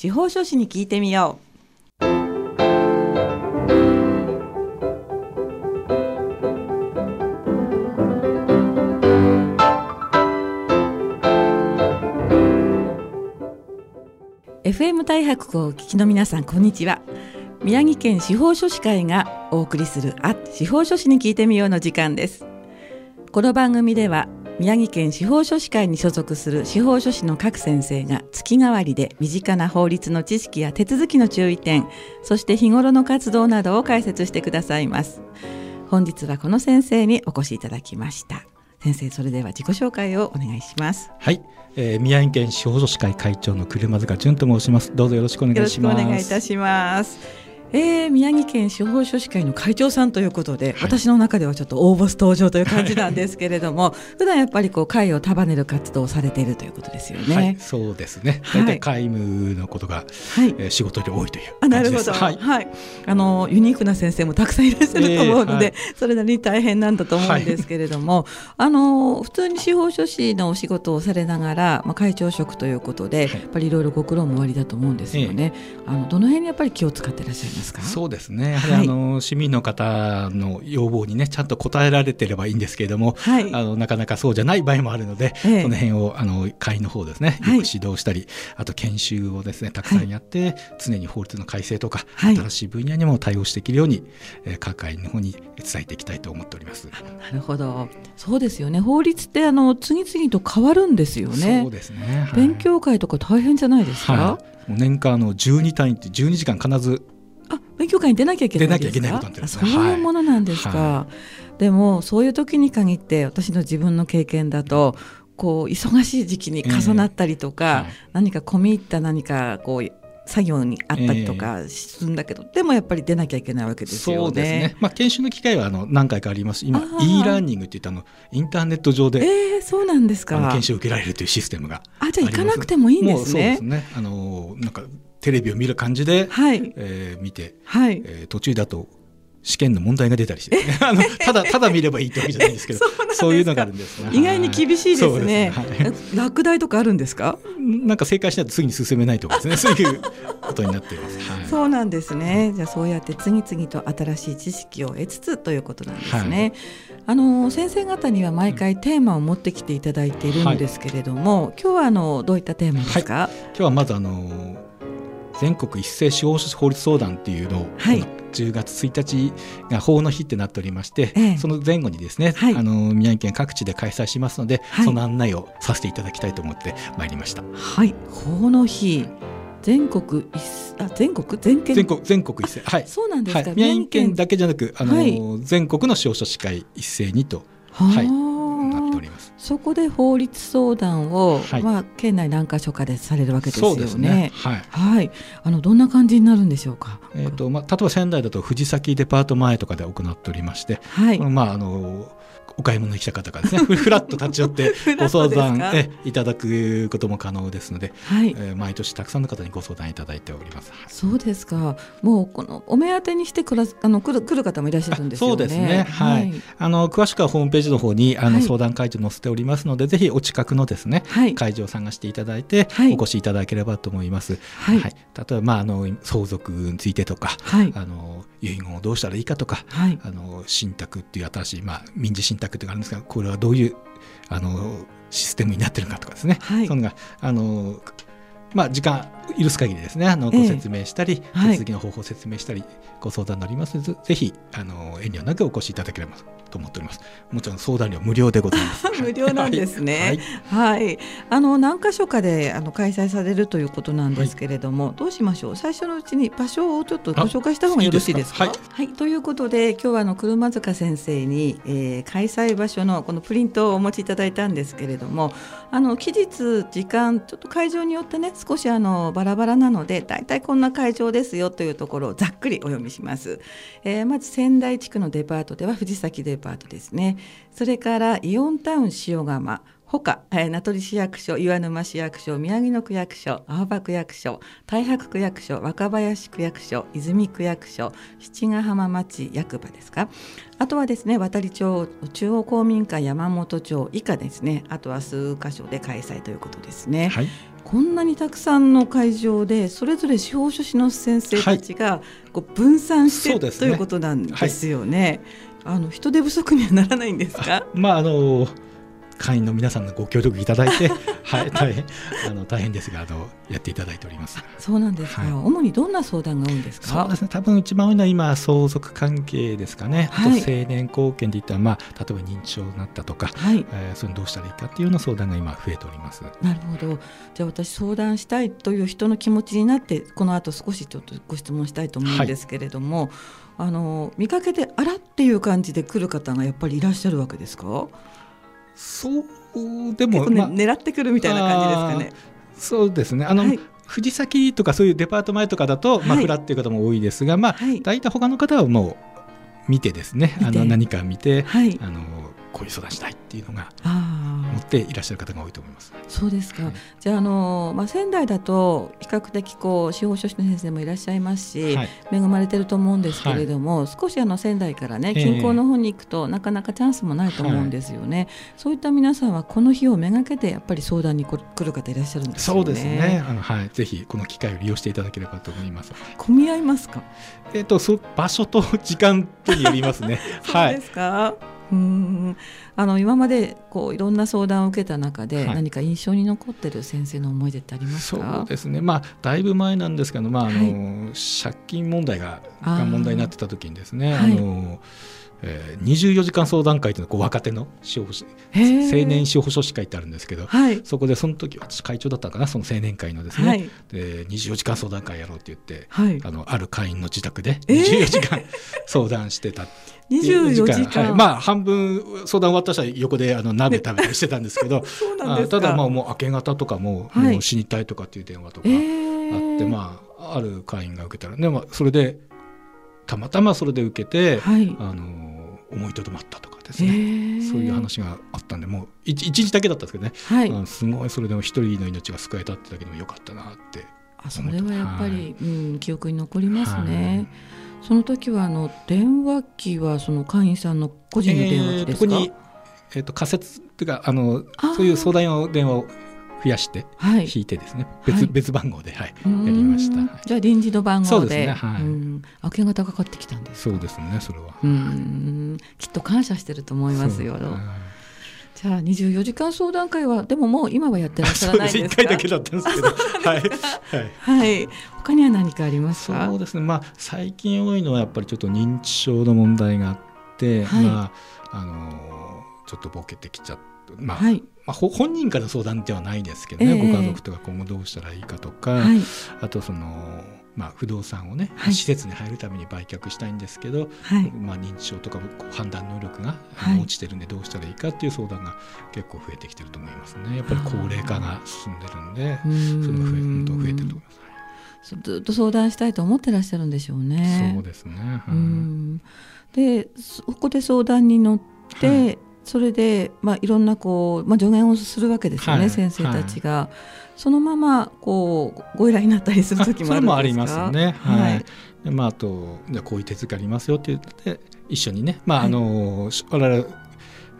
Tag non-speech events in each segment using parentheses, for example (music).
司法書士に聞いてみよう FM 大白をお聞きの皆さんこんにちは宮城県司法書士会がお送りするあ司法書士に聞いてみようの時間ですこの番組では宮城県司法書士会に所属する司法書士の各先生が月替わりで身近な法律の知識や手続きの注意点そして日頃の活動などを解説してくださいます。本日はこの先生にお越しいただきました。先生それでは自己紹介をお願いします。はい、えー、宮城県司法書士会会長の車塚淳と申します。どうぞよろしくお願いします。よろしくお願いいたしますえー、宮城県司法書士会の会長さんということで、はい、私の中ではちょっと大ボス登場という感じなんですけれども普段やっぱりこう会を束ねる活動をされているということですよね。はい、そうですね。大体会務のことが、はい。えー、仕事で多いというあなるほど、はい、はい、あのユニークな先生もたくさんいらっしゃると思うので、えーはい、それなりに大変なんだと思うんですけれども、あの普通に司法書士のお仕事をされながら、まあ、会長職ということで、やっぱりいろいろご苦労もおありだと思うんですよね。えー、あのどの辺にやっぱり気を使っていらっしゃいますか？そうですね。はりあの、市民の方の要望にねちゃんと応えられてればいいんですけれども、はい、あのなかなかそうじゃない場合もあるので、ええ、その辺をあの会員の方ですねよく指導したり、はい、あと研修をですねたくさんやって、はい、常に法律の改正とか、新しい分野にも対応していけるように、えー、各会員の方に伝えていきたいと思っております。なるほど。そうですよね。法律ってあの次々と変わるんですよね。そうですね、勉強会とか大変じゃないですか、もう年間の12単位って12時間必ずあ勉強会に出なきゃいけない出なきゃいけないことなんです、ね、そういうものなんですか、はい、でもそういう時に限って私の自分の経験だとこう忙しい時期に重なったりとか、えーはい、何か込み入った何かこう作業にあったりとかするんだけど、えー、でもやっぱり出なきゃいけないわけですよね。そうですね。まあ研修の機会はあの何回かあります。今 e ラーニングっていったあのインターネット上で、えー、そうなんですか？研修を受けられるというシステムがあじゃあ行かなくてもいいんですね。そうですね。あのなんかテレビを見る感じで、はい。えー、見て、はい。えー、途中だと試験の問題が出たりして、ね、(laughs) あのただただ見ればいいってわけじゃないんですけど (laughs) そういうのがあるんです、ね、意外に厳しいですね、はい、落第とかあるんですか？なんか正解しないと次に進めないとかですね。(laughs) そういうことになっています、はい、そうなんですね。じゃあそうやって次々と新しい知識を得つつということなんですね、はい。あの先生方には毎回テーマを持ってきていただいているんですけれども、はい、今日はあのどういったテーマですか、はい、今日はまずあの全国一斉司法書士法律相談っていうのを、はい、10月1日が法の日ってなっておりまして、ええ、その前後にですね、はい、あの宮城県各地で開催しますので、はい、その案内をさせていただきたいと思ってまいりました。はい。法の日全国あ全国？全県？全国全国一斉。はい。そうなんですか、宮城県だけじゃなくあの、全国の司法書士会一斉にと。はいそこで法律相談を、はい、まあ、県内何箇所かでされるわけですよね。ねはい、はい、あのどんな感じになるんでしょうか？えっ、ー、とまあ例えば仙台だと藤崎デパート前とかで行っておりまして、はい、まああのお買い物に来た方がですね (laughs) ふらっと立ち寄って (laughs) ご相談えいただくことも可能ですので、はいえー、毎年たくさんの方にご相談いただいております。そうですか。もうこのお目当てにしてくらあの来る来る方もいらっしゃるんですよね。そうですね。はい。はい、あの詳しくはホームページの方にあの、相談会場載せておりますので、ぜひお近くのですね、はい、会場を探していただいて、お越しいただければと思います。はい。はい、例えばまああの相続についてとか、はい、あの遺言をどうしたらいいかとか、はい、あの信託っていう新しいまあ民事信託っていうのがあるんですが、これはどういうあのシステムになってるかとかですね、はい、そのがあのまあ、時間許す限りですねあのご説明したり、えー、手続きの方法を説明したり、ご相談になります。ので、ぜひあの遠慮なくお越しいただければと思っております。もちろん相談料無料でございます。(laughs) 無料なんですね。はい、はい、あの何箇所かであの開催されるということなんですけれども、はい、どうしましょう？最初のうちに場所をちょっとご紹介した方がよろしいですか？いいですかはい、はい、ということで今日はあの車塚先生に、えー、開催場所のこのプリントをお持ちいただいたんですけれども、あの期日時間ちょっと会場によってね少しあのバラバラなのでだいたいこんな会場ですよというところをざっくりお読みします。えー、まず仙台地区のデパートでは藤崎デパートですね。それからイオンタウン塩釜。ほか、えー、名取市役所、岩沼市役所、宮城野区役所、青葉区役所、太白区役所、若林区役所、泉区役所、七ヶ浜町役場ですか。あとはですね、渡町中央公民館山本町以下ですね、あとは数箇所で開催ということですね。はい、こんなにたくさんの会場でそれぞれ司法書士の先生たちがこう分散して、はい、ということなんですよね。はい、あの人手不足にはならないんですか？(laughs) まああの会員の皆さんのご協力いただいて、(laughs) はい、大変あの大変ですがあのやっていただいております。そうなんですか、はい、主にどんな相談が多いんですか？そうですね。多分一番多いのは今相続関係ですかね。はい、あと成年後見で言ったらまあ例えば認知症になったとか、はい、えー、それどうしたらいいかっていうような相談が今増えております。なるほど。じゃあ私相談したいという人の気持ちになってこの後少しちょっとご質問したいと思うんですけれども。はいあの見かけてあらっていう感じで来る方がやっぱりいらっしゃるわけですか？そうでも、ねまあ、狙ってくるみたいな感じですかね。そうですね。あの、はい、藤崎とかそういうデパート前とかだと、はい、まあ、フラっていう方も多いですが、まあ、はい、大体他の方はもう見てですね。あの何か見て、あのこういう相談したいっていうのが持っていらっしゃる方が多いと思います。そうですか。はい、じゃああのまあ仙台だと比較的こう司法書士の先生もいらっしゃいますし、はい、恵まれてると思うんですけれども、はい、少しあの仙台からね近郊の方に行くと、なかなかチャンスもないと思うんですよね。そういった皆さんはこの日をめがけてやっぱり相談に来る方いらっしゃるんですよね。そうですね。あのはいぜひこの機会を利用していただければと思います。混み合いますか？えっ、とそ場所と時間とによりますね。はい。ですか。うんあの今までこういろんな相談を受けた中で、何か印象に残ってる先生の思い出ってありますか？そうですね、まあ、だいぶ前なんですけど、まああの、はい、借金問題がが問題になってた時にですねあの、えー、24時間相談会というのはこう若手の司法青年司法書士会ってあるんですけど、はい、そこでその時私会長だったかなその青年会のですね、はい、で24時間相談会やろうって言って、はい、あのある会員の自宅で24時間相談してた。(laughs) 24時間、はい、まあ半分相談終わった人は横であの鍋食べたりしてたんですけど (laughs) ただまあもう明け方とかも,、もう死にたいとかっていう電話とかあって、まあある会員が受けたら。でもそれでたまたまそれで受けて、はい、あの思いとどまったとかですね。そういう話があったんでもう一日だけだったんですけどね、はい、すごいそれでも一人の命が救えたってだけでもよかったなってあそれはやっぱり、はい、うん、記憶に残りますね。その時はあの電話機はその会員さんの個人の電話機ですか、えー、えーと、仮設っていうかあのそういう相談用電話を増やして引いてですね、はい、別別番号で、はい、やりました、じゃあ臨時の番号で。ですね、はい、明け方かかってきたんですそうですねそれは。うん。きっと感謝してると思いますよ。じゃあ24時間相談会はでももう今はやってらっしゃらないですか？一回だけだったんですけど、(laughs) はい、はい、他には何かありますか？そうですね。まあ最近多いのはやっぱりちょっと認知症の問題があって、はい、まああのちょっとボケてきちゃって。まあ、はい、まあ、本人から相談ではないですけどね、えー、ご家族とか今後どうしたらいいかとか、はい、あとそのまあ、不動産をね、はい、施設に入るために売却したいんですけど、はい、まあ、認知症とか判断能力が落ちてるんでどうしたらいいかっていう相談が結構増えてきてると思いますね。やっぱり高齢化が進んでるんでそれが増えどんどん増えてると思います。ずっと相談したいと思ってらっしゃるんでしょうね。そうですね、うん、でそこで相談に乗って、はい、それで、まあ、いろんなこう、まあ、助言をするわけですよね、はい、先生たちが。そのままこうご依頼になったりする時もありますね。はい。でまあ、あとじゃこういう手続きありますよって言って一緒にね、まあ、はい、あの我々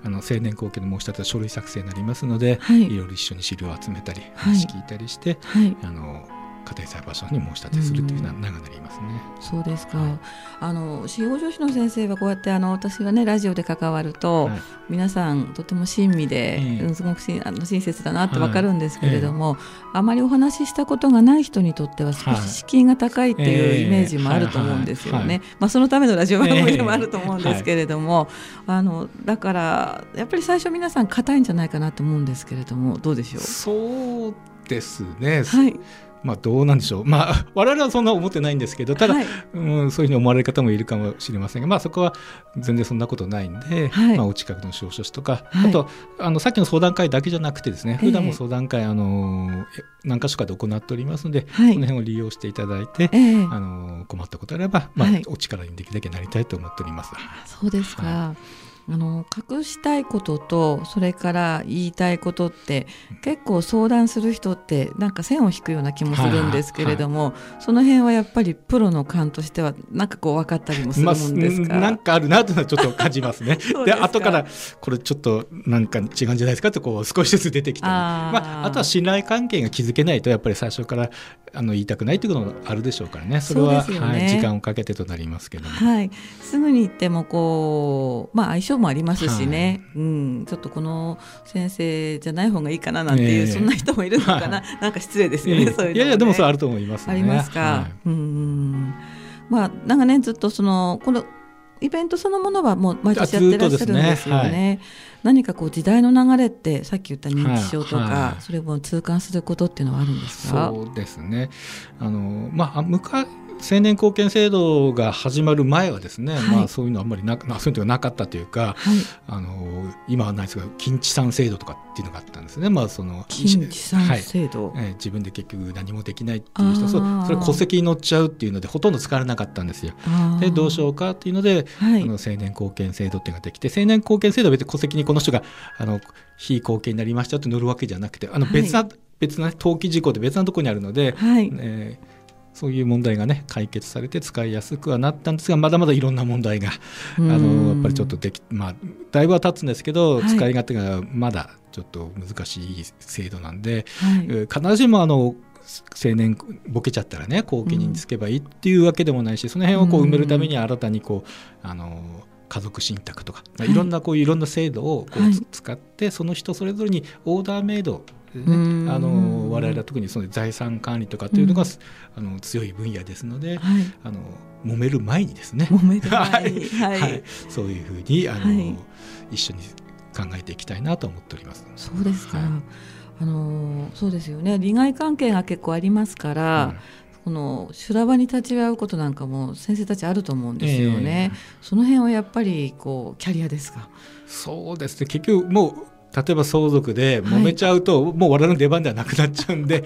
あの青年後期の申し立ては書類作成になりますので、はい、いろいろ一緒に資料を集めたり話聞いたりして、はい、あの家庭裁判所に申し立てするというのは長なりますね。そうですか。はい、あの司法書士の先生はこうやってあの私がねラジオで関わると、はい、皆さんとても親身で、えー、すごくしあの親切だなってわかるんですけれども、はいえー、あまりお話ししたことがない人にとっては少し敷居が高いっていうイメージもあると思うんですよね。まあそのためのラジオ番組でもあると思うんですけれども、あのだからやっぱり最初皆さん硬いんじゃないかなと思うんですけれどもどうでしょう？そうですね。はい。まあ、どうなんでしょう、まあ、(laughs) 我々はそんな思ってないんですけどただ、はい、うん、そういうふうに思われる方もいるかもしれませんが、まあ、そこは全然そんなことないんで、はい、まあ、お近くの司法書士とか、はい、あとあのさっきの相談会だけじゃなくてですね、普段も相談会、あの何か所かで行っておりますので、その辺を利用していただいて、あの困ったことあれば、まあお力にできるだけなりたいと思っております。そうですか、あの隠したいこととそれから言いたいことって結構相談する人ってなんか線を引くような気もするんですけれども、はいはい、その辺はやっぱりプロの勘としてはなんかこう分かったりもするもんですか、まあ、なんかあるなというのはちょっと感じますね。(laughs) で後からこれちょっとなんか違うんじゃないですか？とこう少しずつ出てきたり。あ,、まあ、あとは信頼関係が築けないとやっぱり最初からあの言いたくないということもあるでしょうからね。それは、ね、はい、時間をかけてとなりますけども、はい、すぐに言ってもこう、まあ、相性もありますしね、はい、うん、ちょっとこの先生じゃない方がいいかななんていう、えー、そんな人もいるのかな、はい、なんか失礼ですよね、えー、そういうの、ね、いやいやでもそうあると思います、ね、ありますか、はい、うん。まあ長年ずっとそのこのイベントそのものはもう毎年やってらっしゃるんですよね。ね。はい、何かこう時代の流れってさっき言った認知症とか、はい、それを痛感することっていうのはあるんですか？そうですね。あのまあ昔青年貢献制度が始まる前はですね、はい、まあ、そういうのあんまりなそういうのがなかったというか、はい、あの今はないですが近地産制度とかっていうのがあったんですね、まあ、その近地産制度、はい、えー、自分で結局何もできないっていう人そそれ戸籍に乗っちゃうっていうのでほとんど使われなかったんですよ。でどうしようかっていうので、あの青年貢献制度っていうのができて青年貢献制度は別に戸籍にこの人があの非貢献になりましたって乗るわけじゃなくてあの別な、別な登記事項で別なところにあるので、はい。えーそういう問題がね解決されて使いやすくはなったんですがまだまだいろんな問題があのやっぱりちょっとできまあだいぶは経つんですけど、はい、使い勝手がまだちょっと難しい制度なんで、はい、必ずしもあの青年ボケちゃったらね後期につけばいいっていうわけでもないし、その辺をこう埋めるために新たにこうあの家族信託とか、はい、いろんなこういろんな制度をこう使って、その人それぞれにオーダーメイドね、あの我々は特にその財産管理とかっていうのが、あの強い分野ですので、はい、あの揉める前にですね。揉める前に、(laughs) はい、はい、そういうふうにあの、はい、一緒に考えていきたいなと思っております。そうですか、あのそうですよね。利害関係が結構ありますから、うん。この修羅場に立ち会うことなんかも先生たちあると思うんですよね、えー、その辺はやっぱりこうキャリアですか？そうですね。結局もう例えば相続で揉めちゃうと、はい、もう我々の出番ではなくなっちゃうんで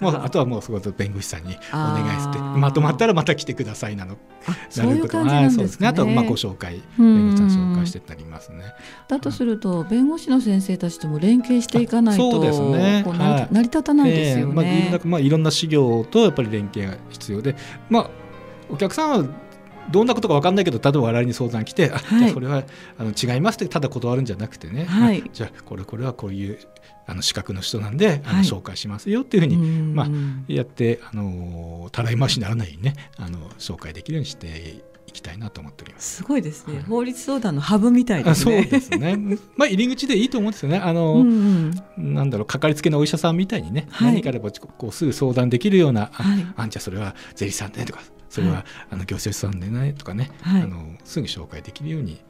もうあとはもうそこ弁護士さんにお願いしてまとまったらまた来てくださいなの (laughs) なることはそうですね。あとまあご紹介弁護士さん紹介してなりますね。だとすると弁護士の先生たちとも連携していかないとそうですね、はい、成り立たないですよね。えー、まあ、いろんなまあいろんな資料とやっぱり連携が必要でまあお客さんはどんなことか分かんないけど例えば我々に相談来て、はい、じゃあそれはあの違いますってただ断るんじゃなくてね、はい、じゃあこれこれはこういうあの資格の人なんで、あの紹介しますよっていうふうに、まあ、やってあのたらい回しにならないようにねあの紹介できるようにしていきたいなと思っております。すごいですね。はい、法律相談のハブみたいですね。そうですね。まあ入り口でいいと思うんですよね。あの、うんうん、なんだろうかかりつけのお医者さんみたいにね、はい、何かあればこうすぐ相談できるような、はい、あんじゃそれは税理士さんでとかそれは、あの行政書士さんでないとかね、あのすぐ紹介できるように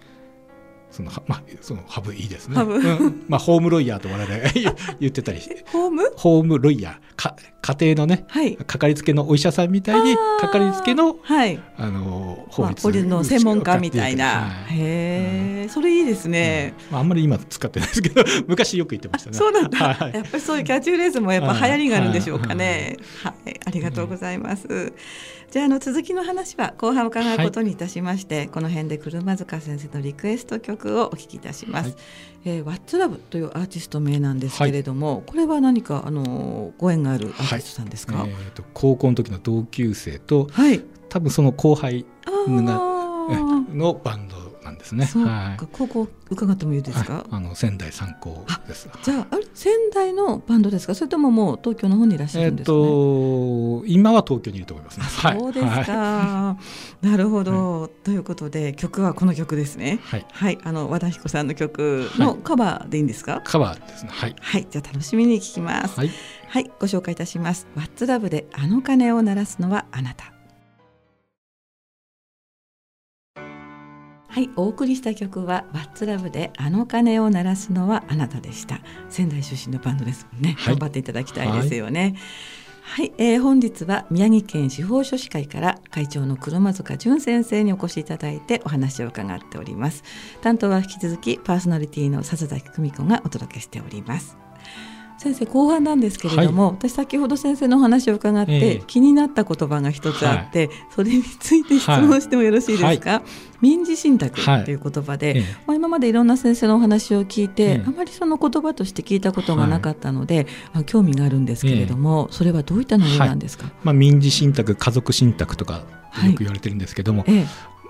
そのまあ、そのハブいいですね。うん、まあ、ホームロイヤーと我々 (laughs) 言ってたりホーム？ホームロイヤー。か家庭のね、はい、かかりつけのお医者さんみたいにかかりつけの,、はい、あの法律の専門家みたいな、はい、へえ、うん、それいいですね、うん、あんまり今使ってないですけど (laughs) 昔よく言ってましたね。そうなんだ、はい、やっぱりそういうキャッチフレーズもやっぱ流行りがあるんでしょうかね。はい、ありがとうございます、じゃああの続きの話は後半伺うことにいたしまして、この辺で車塚先生のリクエスト曲をお聞きいたします、えー、What's Love というアーティスト名なんですけれども、はい、これは何かあのご縁があるアーティストさんですか、はい、えーと、高校の時の同級生と、はい、多分その後輩がのバンドですね。はい、高校伺ってもいいですか？あの仙台三高です。じゃああれ仙台のバンドですか？それとももう東京の方にいらっしゃるんですか、ね、えっ、と今は東京にいると思いますね。そうですか。はい、なるほど、ということで曲はこの曲ですね。はい。はい、あの和田彦さんの曲のカバーでいいんですか？カバーですね。はい。はい、じゃあ楽しみに聞きます。はい。はい、ご紹介いたします。What's Love であの鐘を鳴らすのはあなた。はい、お送りした曲は「ワッツラブであの鐘を鳴らすのはあなたでした。仙台出身のバンドですもんね、はい、頑張っていただきたいですよね。はい、はい、えー、本日は宮城県司法書士会から会長の車塚淳先生にお越しいただいてお話を伺っております。担当は引き続きパーソナリティの笹崎久美子がお届けしております先生後半なんですけれども、はい、私先ほど先生のお話を伺って、えー、気になった言葉が一つあって、はい、それについて質問してもよろしいですか、はい、民事信託という言葉で、えー、まあ、今までいろんな先生のお話を聞いて、えー、あまりその言葉として聞いたことがなかったので、はい、興味があるんですけれども、それはどういった内容なんですか、まあ、民事信託家族信託とかよく言われてるんですけども、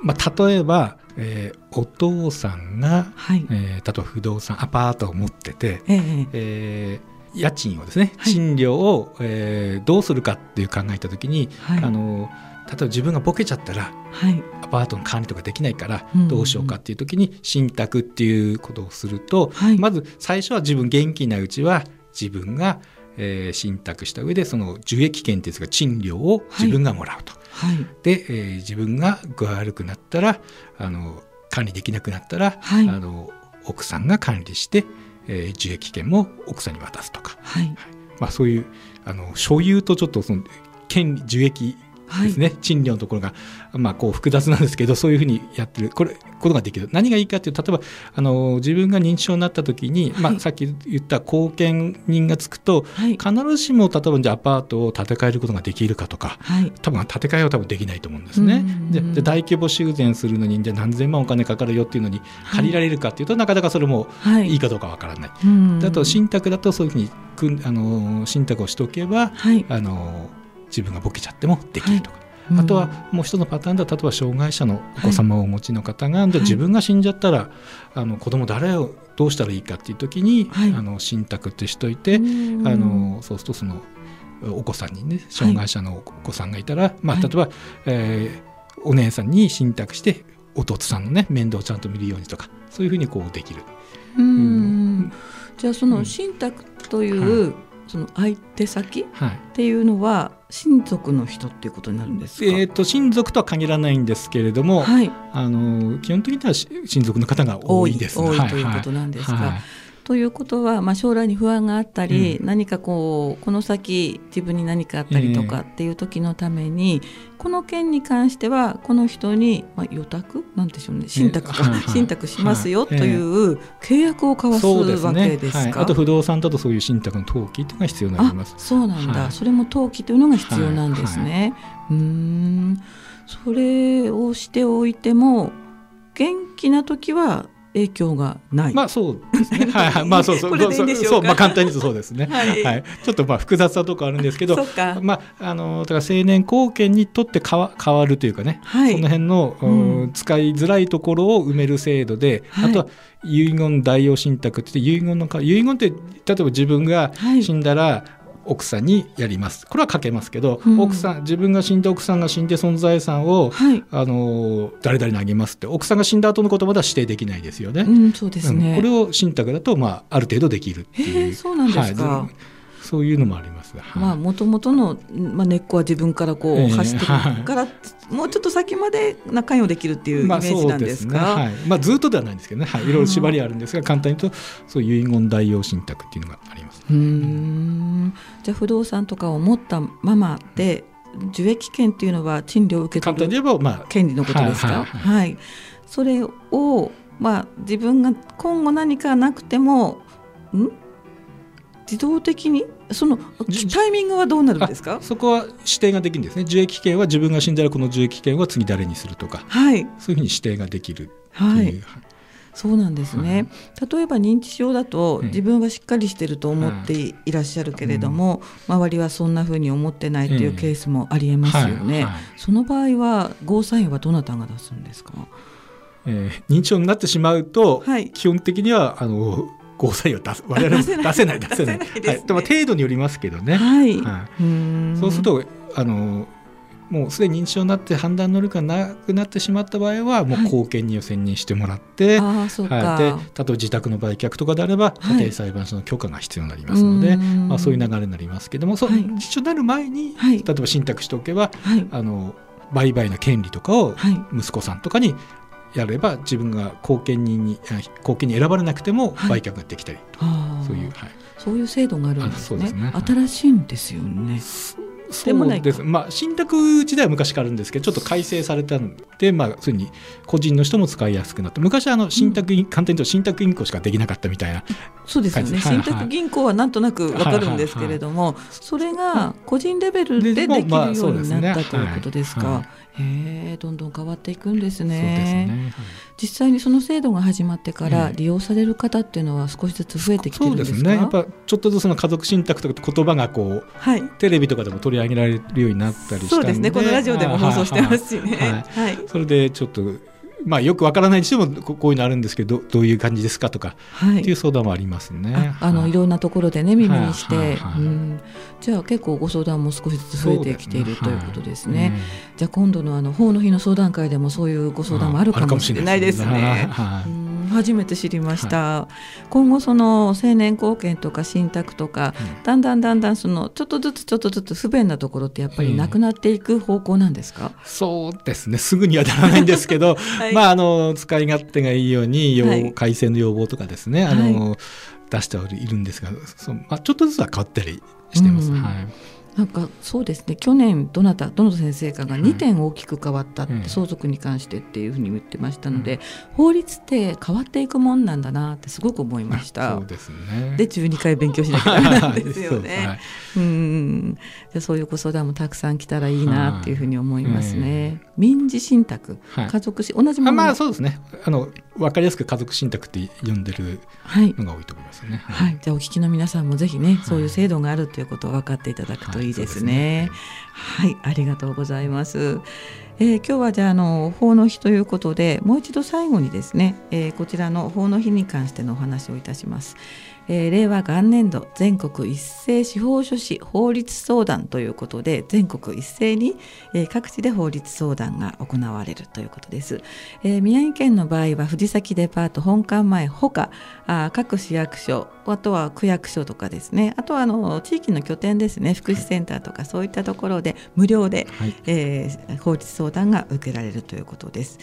まあ、例えば、えー、お父さんが、はい、えー、例えば不動産アパートを持ってて、えー、えー家賃をですね、賃料を、えー、どうするかっていう考えた時に、はい、あの例えば自分がボケちゃったら、はい、アパートの管理とかできないからどうしようかっていう時に信託っていうことをすると、はい、まず最初は自分元気なうちは自分が、えー、信託した上でその受益権っていうか賃料を自分がもらうと。はい、で、えー、自分が具合悪くなったらあの管理できなくなったら、あの奥さんが管理してえー、受益権も奥さんに渡すとか、はい、まあ、そういうあの所有とちょっとその権利受益ですね、はい、賃料のところが、まあ、こう複雑なんですけどそういうふうにやってる。これことができる。何がいいかっていうと例えばあの自分が認知症になった時に、はい、まあ、さっき言った後見人がつくと、はい、必ずしも例えばじゃアパートを建て替えることができるかとか、はい、多分建て替えは多分できないと思うんですね。でで大規模修繕するのにじゃ何千万お金かかるよっていうのに借りられるかっていうと、なかなかそれもい。いかどうかわからない。だと信託だとそういうふうにあの信託をしておけば、あの自分がボケちゃってもできるとか。あとはもう一つのパターンでは例えば障害者のお子様をお持ちの方が、はい、自分が死んじゃったら、あの子供誰をどうしたらいいかっていう時に、はい、あの信託ってしといてあのそうするとそのお子さんにね障害者のお子さんがいたら、はい、まあ、例えば、えー、お姉さんに信託して弟さんのね面倒をちゃんと見るようにとかそういうふうにこうできる。うん、じゃあその信託という、うんその相手先っていうのは親族の人っていうことになるんですか、えーと、親族とは限らないんですけれども、はい、あの基本的には親族の方が多いです、ね、多いということなんですか。はいはいということは、まあ、将来に不安があったり、うん、何かこうこの先自分に何かあったりとかっていう時のために、えー、この件に関してはこの人に、まあ、予託？なんでしょうね。信託か、えー、信託しますよという契約を交わすわけですか、ねはい、あと不動産だとそういう信託の登記というのが必要になります。そうなんだ、はい、それも登記というのが必要なんですね、はい、うん。それをしておいても元気な時は影響がない。まあそうですね。(laughs) はいはい。まあそうそう。そうそう。まあ簡単に言うとそうですね。はい、はい、ちょっとまあ複雑なとこあるんですけど、まああのだから青年後見にとって変わ変わるというかね、はい、その辺の、うん、使いづらいところを埋める制度で、はい、あとは遺言代用信託って遺言の遺言って例えば自分が死んだら、奥さんにやります。これは書けますけど、うん、奥さん自分が死んで奥さんが死んでその財産を、はい、あの誰々にあげますって奥さんが死んだ後のことまでは指定できないですよね。うん、そうですね、うん、これを信託だと、まあ、ある程度できるっていう。そうなんですか、はい。そういうのもあります。まあ元々のまあ根っこは自分からこう走ってるから、もうちょっと先まで関与できるっていうイメージなんですか？まあ、ね。はい、まあずっとではないんですけどね、はい、いろいろ縛りあるんですが、簡単に言うとそう遺言代用信託っていうのがあります。うん。じゃあ不動産とかを持ったままで受益権っていうのは賃料を受け取る簡単に言えば、まあ、権利のことですか？はい、はい。はい、それをまあ自分が今後何かなくてもん？自動的にそのタイミングはどうなるんですか？そこは指定ができるんですね。受益権は自分が死んだらこの受益権は次誰にするとか、はい、そういうふうに指定ができるはい、そうなんですね、はい、例えば認知症だと自分はしっかりしてると思っていらっしゃるけれども、うん、周りはそんなふうに思ってないというケースもありえますよね、はい。はい、その場合はゴーサインはどなたが出すんですか、えー、認知症になってしまうと、基本的にはあのゴーサインを出す我々も出せない。出せないはい、でも程度によりますけどね、はい。はい、そうするとあのもうすでに認知症になって判断能力がなくなってしまった場合はもう後見人を選任してもらって、はい、はい、で例えば自宅の売却とかであれば家庭裁判所の許可が必要になりますので、はい、まあ、そういう流れになりますけども、そう認知症になる前に、例えば信託しておけば、あの売買の権利とかを息子さんとかにやれば自分が後見人に後見に選ばれなくても売却ができたりと、はい、そういう、はい、そういう制度があるんですね、ね、新しいんですよね。でもないです。まあ信託自体は昔からあるんですけどちょっと改正されたのでまあそういうに個人の人も使いやすくなって昔はあの信託、うん、簡単に言うと信託銀行しかできなかったみたいなそうですよね、信託銀行はなんとなくわかるんですけれども、それが個人レベルでできるようになったということですか。へえどんどん変わっていくんですね。すねはい、実際にその制度が始まってから利用される方っていうのは少しずつ増えてきてるんですか、そうですね。やっぱちょっとずつの家族信託とか言葉がこう、はい、テレビとかでも取り上げられるようになったりしたそうですね。このラジオでも放送してますしね。はい、それでちょっとまあ、よくわからないにしてもこういうのあるんですけどどういう感じですかとか、はい、っていう相談もありますね。あのい。ろんなところでね耳にして、うん、じゃあ結構ご相談も少しずつ増えてきているということですね。じゃあ今度のあの法の日の相談会でもそういうご相談もあるかもしれないですね。はい初めて知りました、はい、今後その青年後見とか信託とか、うん、だんだんだんだんそのちょっとずつちょっとずつ不便なところってやっぱりなくなっていく方向なんですか、うん、そうですね。すぐにはならないんですけど、(laughs) はい、まああの使い勝手がいいように要、はい、改正の要望とかですねあの、出してはいるんですがそまあ、ちょっとずつは変わったりしてます。うん、はいなんかそうですね。去年どなたどの先生かが2点大きく変わったって、相続に関してっていうふうに言ってましたので、法律って変わっていくもんなんだなってすごく思いました。そうですね。で12回勉強しなきゃなんですよね。はい、うん。でそういうご相談もたくさん来たらいいなっていうふうに思いますね。民事信託、家族し同じものまあそうですね。あの分かりやすく家族信託って呼んでるのが多いと思いますね。はい、はい、じゃあお聞きの皆さんもぜひね、そういう制度があるということを分かっていただくといいですね。はい、ね、ありがとうございます。えー、今日はじゃあの法の日ということでもう一度最後にですね、えー、こちらの法の日に関してのお話をいたします。えー、令和元年度全国一斉司法書士法律相談ということで全国一斉に、えー、各地で法律相談が行われるということです、えー、宮城県の場合は藤崎デパート本館前ほかあ各市役所あとは区役所とかですねあとはあの地域の拠点ですね福祉センターとかそういったところで無料で、はい、えー、法律相談が受けられるということです。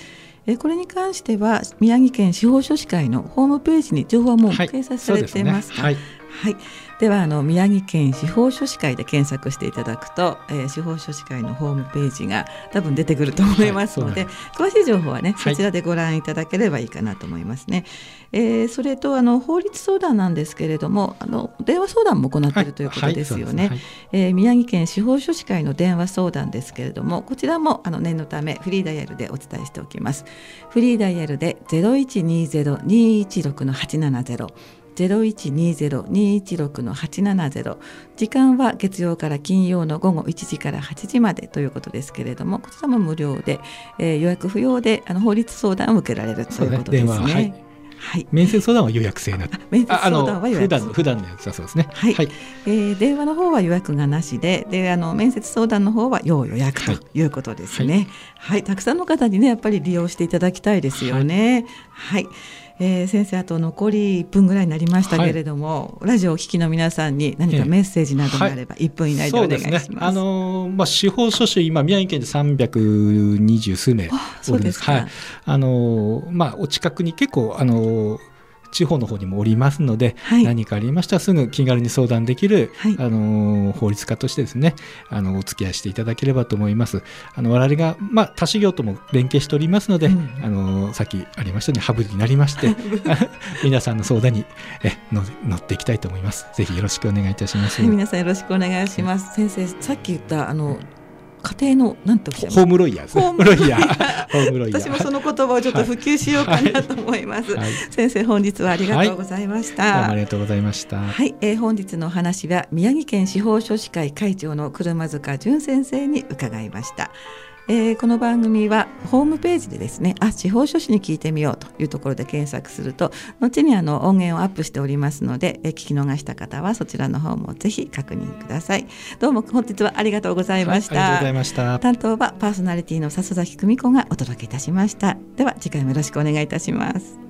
えこれに関しては宮城県司法書士会のホームページに情報はもう掲載されています。か、はい、ね。はい、はいではあの宮城県司法書士会で検索していただくと、えー、司法書士会のホームページが多分出てくると思いますので、はい、詳しい情報はね、そちらでご覧いただければいいかなと思いますね。はい、えー、それとあの法律相談なんですけれどもあの電話相談も行っているということですよね。はい、えー、宮城県司法書士会の電話相談ですけれどもこちらもあの念のためフリーダイヤルでお伝えしておきます。フリーダイヤルで0120-216-870 0120-216-870時間は月曜から金曜の午後1時から8時までということですけれどもこちらも無料で、えー、予約不要であの法律相談を受けられるということですね。はい。はい、面接相談は予約制な面接相談は予約。普段普段のやつだそうですね。はい。はい、えー、電話の方は予約がなしで、であの面接相談の方は要予約ということですね。はい、はい、たくさんの方にねやっぱり利用していただきたいですよね。はい、はいえー、先生あと残り1分ぐらいになりましたけれども、はい、ラジオを聴きの皆さんに何かメッセージなどがあれば1分以内でお願いします。ね、あのまあ司法書士今宮城県で320数名そうですはい、あのまあお近くに結構あの地方の方にもおりますので、はい、何かありましたらすぐ気軽に相談できる、はい、あの法律家としてですねあのお付き合いしていただければと思います。あの我々が、まあ、他事業とも連携しておりますので、うん、あのさっきありましたようにハブになりまして (laughs) 皆さんの相談にえの乗っていきたいと思います。ぜひよろしくお願いいたします。はい、皆さんよろしくお願いします。先生さっき言ったあの家庭のなんておっしゃいホームロイヤー (laughs) ホームロイヤー。私もその言葉をちょっと普及しようかなと思います、はい、先生本日はありがとうございました、はい、ありがとうございました。はい、えー、本日のお話は宮城県司法書士会会長の車塚淳先生に伺いましたえー、この番組はホームページでですねあ司法書士に聞いてみようというところで検索すると後にあの音源をアップしておりますので、えー、聞き逃した方はそちらの方もぜひ確認ください。どうも本日はありがとうございました、はい、ありがとうございました。担当はパーソナリティの笹崎久美子がお届けいたしました。では次回もよろしくお願いいたします